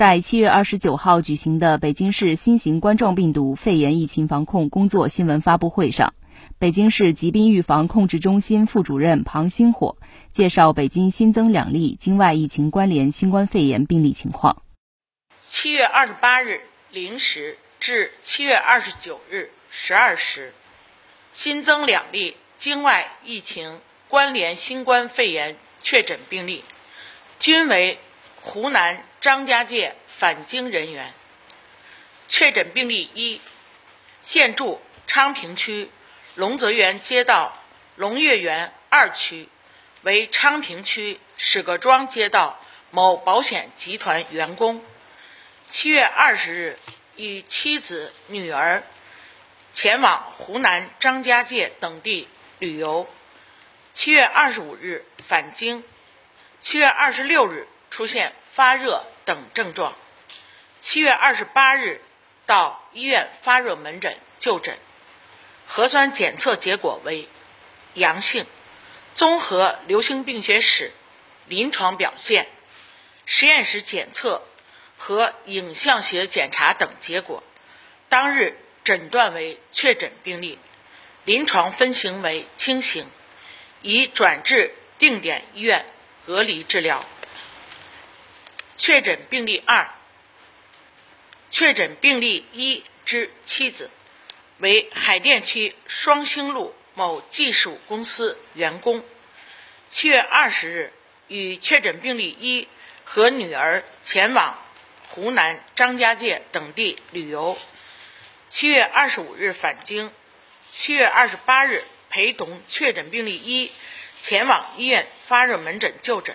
在七月二十九号举行的北京市新型冠状病毒肺炎疫情防控工作新闻发布会上，北京市疾病预防控制中心副主任庞星火介绍北京新增两例境外疫情关联新冠肺炎病例情况。七月二十八日零时至七月二十九日十二时，新增两例境外疫情关联新冠肺炎确诊病例，均为湖南。张家界返京人员确诊病例一，现住昌平区龙泽园街道龙悦园二区，为昌平区史各庄街道某保险集团员工。七月二十日与妻子、女儿前往湖南张家界等地旅游。七月二十五日返京。七月二十六日出现。发热等症状，七月二十八日到医院发热门诊就诊，核酸检测结果为阳性，综合流行病学史、临床表现、实验室检测和影像学检查等结果，当日诊断为确诊病例，临床分型为轻型，已转至定点医院隔离治疗。确诊病例二，确诊病例一之妻子，为海淀区双星路某技术公司员工。七月二十日与确诊病例一和女儿前往湖南张家界等地旅游。七月二十五日返京。七月二十八日陪同确诊病例一前往医院发热门诊就诊。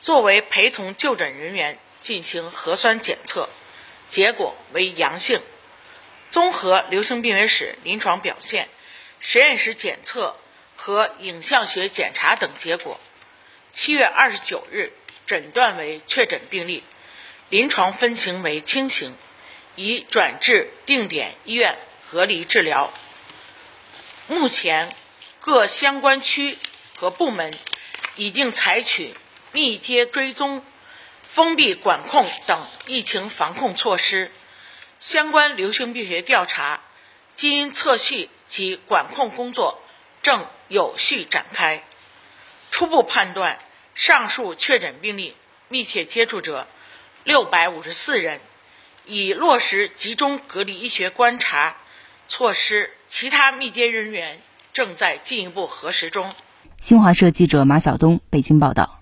作为陪同就诊人员进行核酸检测，结果为阳性。综合流行病学史、临床表现、实验室检测和影像学检查等结果，七月二十九日诊断为确诊病例，临床分型为轻型，已转至定点医院隔离治疗。目前，各相关区和部门已经采取。密接追踪、封闭管控等疫情防控措施，相关流行病学调查、基因测序及管控工作正有序展开。初步判断，上述确诊病例密切接触者六百五十四人，已落实集中隔离医学观察措施，其他密接人员正在进一步核实中。新华社记者马晓东北京报道。